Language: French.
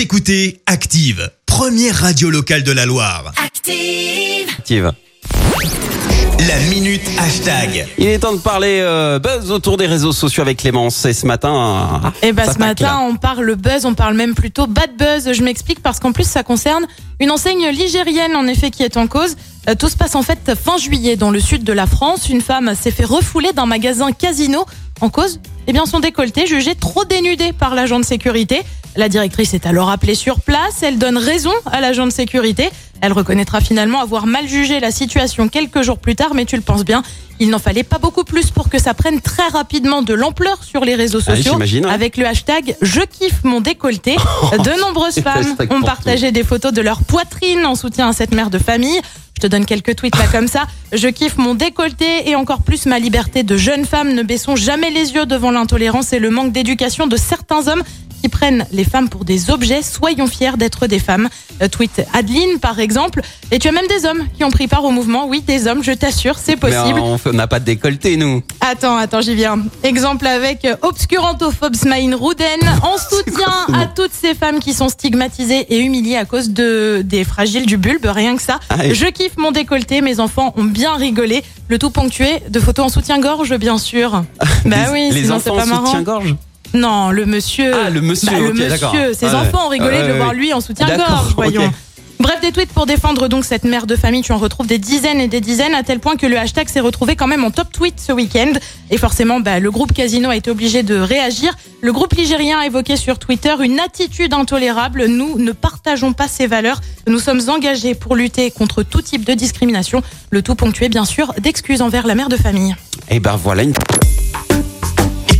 Vous écoutez Active, première radio locale de la Loire. Active. Active. La minute hashtag. Il est temps de parler euh, buzz autour des réseaux sociaux avec Clémence. Et ce matin, euh, Eh ben ce matin, on parle buzz, on parle même plutôt bad buzz. Je m'explique parce qu'en plus, ça concerne une enseigne ligérienne, en effet, qui est en cause. Euh, Tout se passe en fait fin juillet dans le sud de la France. Une femme s'est fait refouler d'un magasin casino. En cause, eh bien, son décolleté jugé trop dénudé par l'agent de sécurité. La directrice est alors appelée sur place. Elle donne raison à l'agent de sécurité. Elle reconnaîtra finalement avoir mal jugé la situation quelques jours plus tard, mais tu le penses bien, il n'en fallait pas beaucoup plus pour que ça prenne très rapidement de l'ampleur sur les réseaux Ah, sociaux. avec le hashtag Je kiffe mon décolleté. De nombreuses femmes ont partagé des photos de leur poitrine en soutien à cette mère de famille. Je te donne quelques tweets là comme ça. Je kiffe mon décolleté et encore plus ma liberté de jeune femme. Ne baissons jamais les yeux devant l'intolérance et le manque d'éducation de certains hommes qui prennent les femmes pour des objets. Soyons fiers d'être des femmes. Euh, tweet Adeline par exemple. Et tu as même des hommes qui ont pris part au mouvement. Oui, des hommes, je t'assure, c'est Mais possible. on fait- on n'a pas de décolleté, nous. Attends, attends, j'y viens. Exemple avec euh, Obscurantophobe Smaïn Rouden, en soutien à toutes ces femmes qui sont stigmatisées et humiliées à cause de des fragiles du bulbe, rien que ça. Ah, Je kiffe mon décolleté, mes enfants ont bien rigolé. Le tout ponctué de photos en soutien-gorge, bien sûr. bah les, oui, les sinon c'est enfants pas en marrant. soutien-gorge. Non, le monsieur. Ah, le monsieur, Bah, le monsieur. Ses Ouais, enfants ont rigolé ouais, de le voir lui en soutien-gorge, voyons. Bref, des tweets pour défendre donc cette mère de famille. Tu en retrouves des dizaines et des dizaines, à tel point que le hashtag s'est retrouvé quand même en top tweet ce week-end. Et forcément, bah, le groupe Casino a été obligé de réagir. Le groupe ligérien a évoqué sur Twitter une attitude intolérable. Nous ne partageons pas ces valeurs. Nous sommes engagés pour lutter contre tout type de discrimination. Le tout ponctué, bien sûr, d'excuses envers la mère de famille. Et ben voilà une.